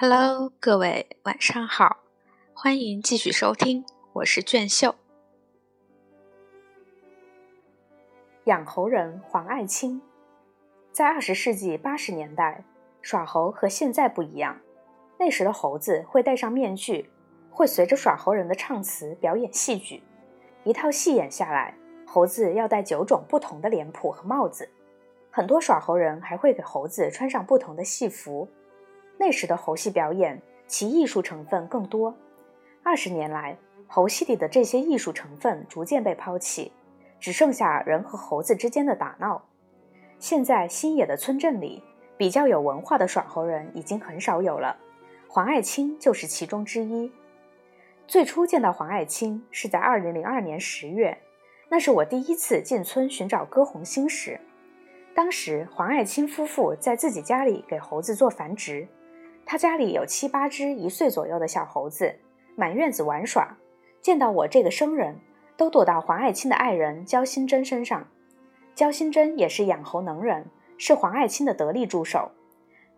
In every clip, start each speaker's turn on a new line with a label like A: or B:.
A: Hello，各位晚上好，欢迎继续收听，我是卷秀。
B: 养猴人黄爱清，在二十世纪八十年代，耍猴和现在不一样。那时的猴子会戴上面具，会随着耍猴人的唱词表演戏剧。一套戏演下来，猴子要戴九种不同的脸谱和帽子。很多耍猴人还会给猴子穿上不同的戏服。那时的猴戏表演，其艺术成分更多。二十年来，猴戏里的这些艺术成分逐渐被抛弃，只剩下人和猴子之间的打闹。现在新野的村镇里，比较有文化的耍猴人已经很少有了。黄爱清就是其中之一。最初见到黄爱清是在二零零二年十月，那是我第一次进村寻找歌红星时。当时黄爱清夫妇在自己家里给猴子做繁殖。他家里有七八只一岁左右的小猴子，满院子玩耍。见到我这个生人，都躲到黄爱卿的爱人焦新珍身上。焦新珍也是养猴能人，是黄爱卿的得力助手。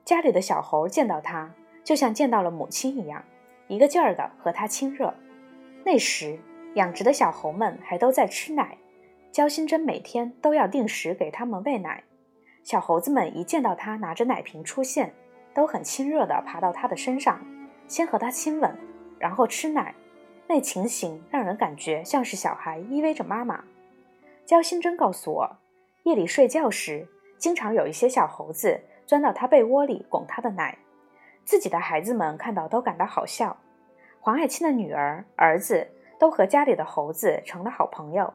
B: 家里的小猴见到他，就像见到了母亲一样，一个劲儿的和他亲热。那时养殖的小猴们还都在吃奶，焦新珍每天都要定时给他们喂奶。小猴子们一见到他拿着奶瓶出现，都很亲热地爬到他的身上，先和他亲吻，然后吃奶。那情形让人感觉像是小孩依偎着妈妈。焦新珍告诉我，夜里睡觉时，经常有一些小猴子钻到他被窝里拱他的奶。自己的孩子们看到都感到好笑。黄爱清的女儿、儿子都和家里的猴子成了好朋友。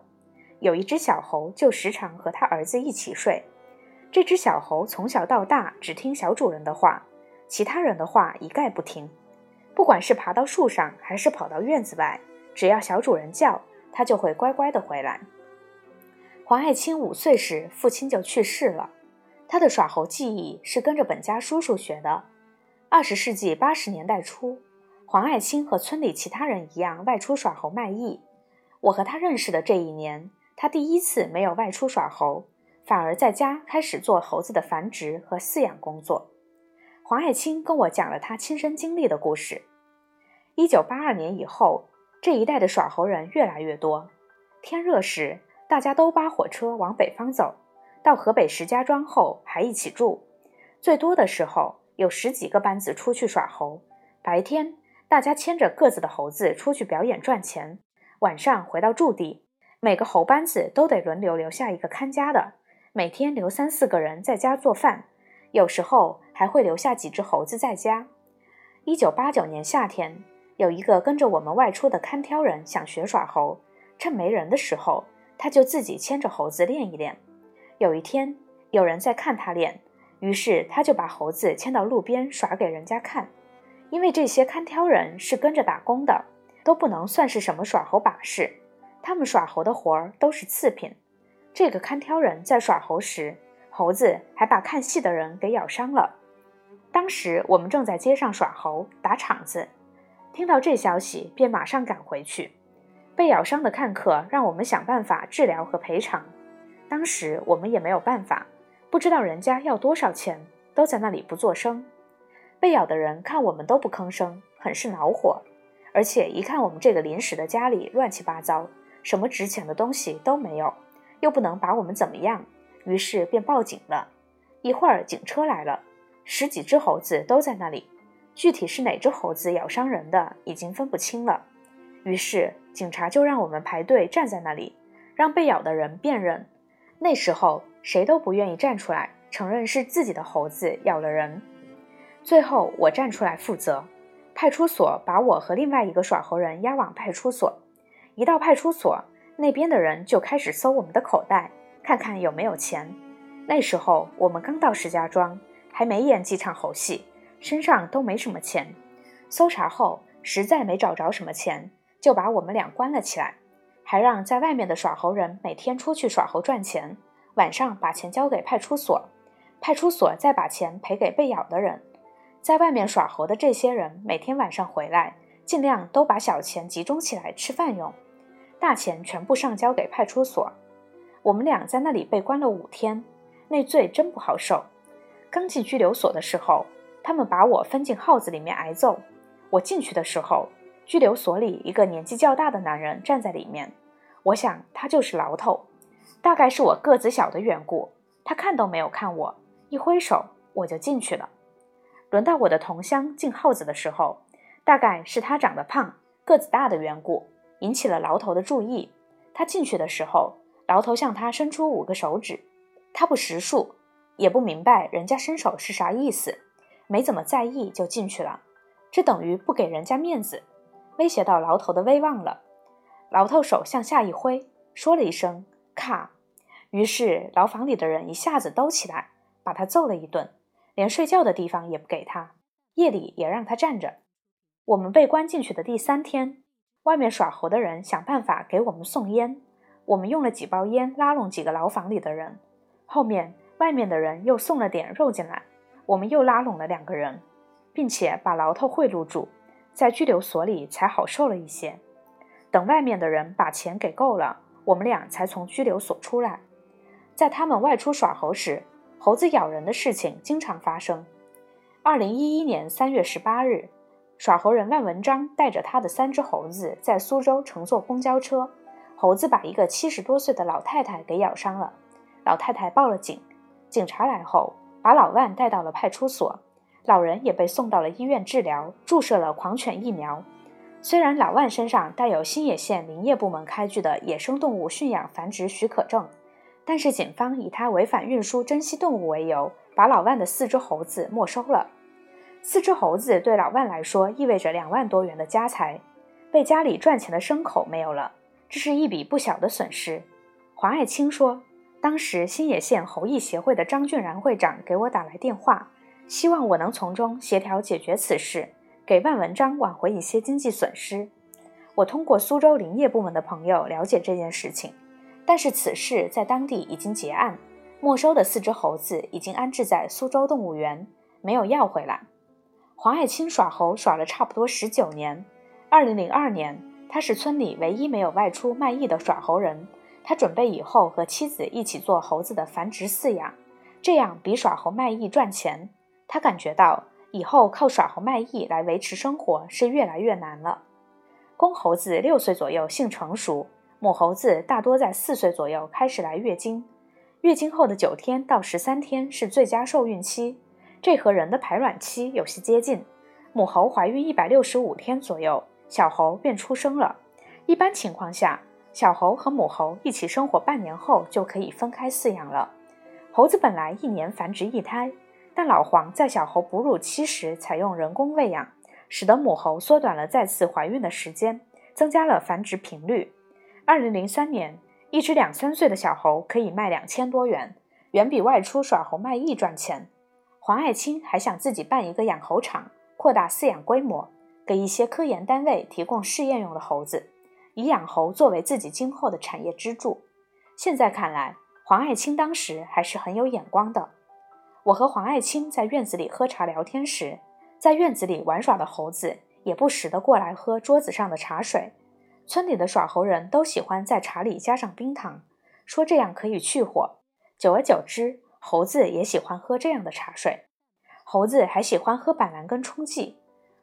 B: 有一只小猴就时常和他儿子一起睡。这只小猴从小到大只听小主人的话，其他人的话一概不听。不管是爬到树上，还是跑到院子外，只要小主人叫，它就会乖乖的回来。黄爱清五岁时，父亲就去世了。他的耍猴技艺是跟着本家叔叔学的。二十世纪八十年代初，黄爱清和村里其他人一样外出耍猴卖艺。我和他认识的这一年，他第一次没有外出耍猴。反而在家开始做猴子的繁殖和饲养工作。黄爱清跟我讲了他亲身经历的故事。一九八二年以后，这一带的耍猴人越来越多。天热时，大家都扒火车往北方走，到河北石家庄后还一起住。最多的时候有十几个班子出去耍猴。白天大家牵着各自的猴子出去表演赚钱，晚上回到驻地，每个猴班子都得轮流留下一个看家的。每天留三四个人在家做饭，有时候还会留下几只猴子在家。一九八九年夏天，有一个跟着我们外出的看挑人想学耍猴，趁没人的时候，他就自己牵着猴子练一练。有一天，有人在看他练，于是他就把猴子牵到路边耍给人家看。因为这些看挑人是跟着打工的，都不能算是什么耍猴把式，他们耍猴的活儿都是次品。这个看挑人在耍猴时，猴子还把看戏的人给咬伤了。当时我们正在街上耍猴打场子，听到这消息便马上赶回去。被咬伤的看客让我们想办法治疗和赔偿。当时我们也没有办法，不知道人家要多少钱，都在那里不作声。被咬的人看我们都不吭声，很是恼火。而且一看我们这个临时的家里乱七八糟，什么值钱的东西都没有。又不能把我们怎么样，于是便报警了。一会儿警车来了，十几只猴子都在那里，具体是哪只猴子咬伤人的，已经分不清了。于是警察就让我们排队站在那里，让被咬的人辨认。那时候谁都不愿意站出来承认是自己的猴子咬了人。最后我站出来负责，派出所把我和另外一个耍猴人押往派出所。一到派出所。那边的人就开始搜我们的口袋，看看有没有钱。那时候我们刚到石家庄，还没演几场猴戏，身上都没什么钱。搜查后实在没找着什么钱，就把我们俩关了起来，还让在外面的耍猴人每天出去耍猴赚钱，晚上把钱交给派出所，派出所再把钱赔给被咬的人。在外面耍猴的这些人每天晚上回来，尽量都把小钱集中起来吃饭用。大钱全部上交给派出所，我们俩在那里被关了五天，那罪真不好受。刚进拘留所的时候，他们把我分进号子里面挨揍。我进去的时候，拘留所里一个年纪较大的男人站在里面，我想他就是牢头。大概是我个子小的缘故，他看都没有看我，一挥手我就进去了。轮到我的同乡进号子的时候，大概是他长得胖、个子大的缘故，引起了牢头的注意。他进去的时候，牢头向他伸出五个手指，他不识数，也不明白人家伸手是啥意思，没怎么在意就进去了。这等于不给人家面子，威胁到牢头的威望了。牢头手向下一挥，说了一声“卡”。于是，牢房里的人一下子都起来，把他揍了一顿，连睡觉的地方也不给他，夜里也让他站着。我们被关进去的第三天，外面耍猴的人想办法给我们送烟，我们用了几包烟拉拢几个牢房里的人。后面外面的人又送了点肉进来，我们又拉拢了两个人，并且把牢头贿赂住，在拘留所里才好受了一些。等外面的人把钱给够了，我们俩才从拘留所出来。在他们外出耍猴时，猴子咬人的事情经常发生。二零一一年三月十八日，耍猴人万文章带着他的三只猴子在苏州乘坐公交车，猴子把一个七十多岁的老太太给咬伤了。老太太报了警，警察来后把老万带到了派出所，老人也被送到了医院治疗，注射了狂犬疫苗。虽然老万身上带有新野县林业部门开具的野生动物驯养繁殖许可证。但是警方以他违反运输珍稀动物为由，把老万的四只猴子没收了。四只猴子对老万来说意味着两万多元的家财，被家里赚钱的牲口没有了，这是一笔不小的损失。黄爱清说，当时新野县猴艺协会的张俊然会长给我打来电话，希望我能从中协调解决此事，给万文章挽回一些经济损失。我通过苏州林业部门的朋友了解这件事情。但是此事在当地已经结案，没收的四只猴子已经安置在苏州动物园，没有要回来。黄爱清耍猴耍了差不多十九年，二零零二年，他是村里唯一没有外出卖艺的耍猴人。他准备以后和妻子一起做猴子的繁殖饲养，这样比耍猴卖艺赚钱。他感觉到以后靠耍猴卖艺来维持生活是越来越难了。公猴子六岁左右性成熟。母猴子大多在四岁左右开始来月经，月经后的九天到十三天是最佳受孕期，这和人的排卵期有些接近。母猴怀孕一百六十五天左右，小猴便出生了。一般情况下，小猴和母猴一起生活半年后就可以分开饲养了。猴子本来一年繁殖一胎，但老黄在小猴哺乳期时采用人工喂养，使得母猴缩短了再次怀孕的时间，增加了繁殖频率。二零零三年，一只两三岁的小猴可以卖两千多元，远比外出耍猴卖艺赚钱。黄爱卿还想自己办一个养猴场，扩大饲养规模，给一些科研单位提供试验用的猴子，以养猴作为自己今后的产业支柱。现在看来，黄爱卿当时还是很有眼光的。我和黄爱卿在院子里喝茶聊天时，在院子里玩耍的猴子也不时地过来喝桌子上的茶水。村里的耍猴人都喜欢在茶里加上冰糖，说这样可以去火。久而久之，猴子也喜欢喝这样的茶水。猴子还喜欢喝板蓝根冲剂。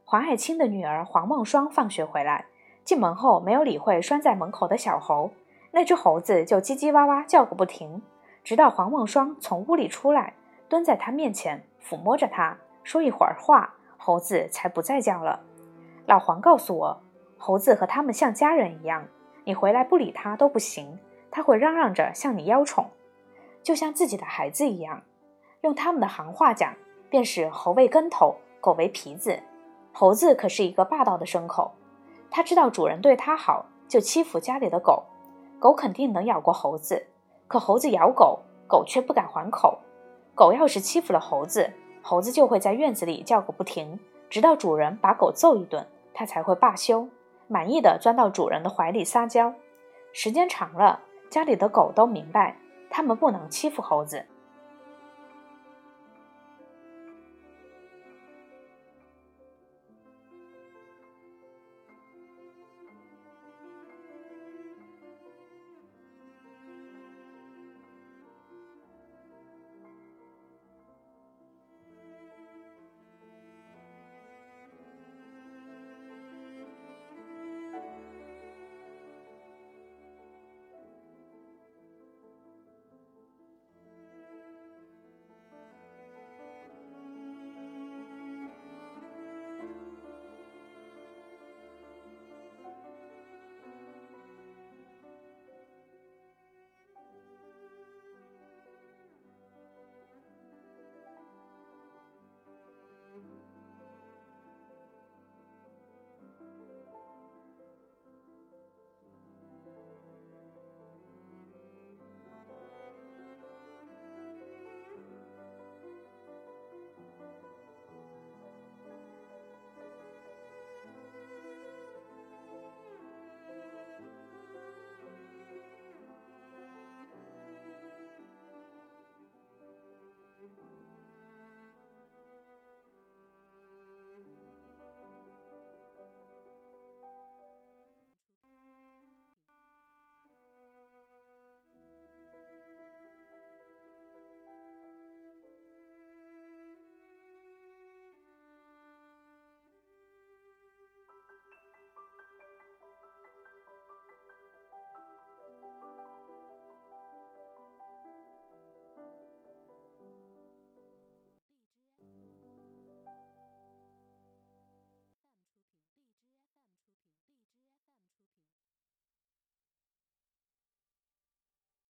B: 黄爱卿的女儿黄梦霜放学回来，进门后没有理会拴在门口的小猴，那只猴子就叽叽哇哇叫个不停，直到黄梦霜从屋里出来，蹲在他面前抚摸着他，说一会儿话，猴子才不再叫了。老黄告诉我。猴子和他们像家人一样，你回来不理它都不行，它会嚷嚷着向你邀宠，就像自己的孩子一样。用他们的行话讲，便是猴为跟头，狗为皮子。猴子可是一个霸道的牲口，它知道主人对它好，就欺负家里的狗。狗肯定能咬过猴子，可猴子咬狗，狗却不敢还口。狗要是欺负了猴子，猴子就会在院子里叫个不停，直到主人把狗揍一顿，它才会罢休。满意的钻到主人的怀里撒娇，时间长了，家里的狗都明白，他们不能欺负猴子。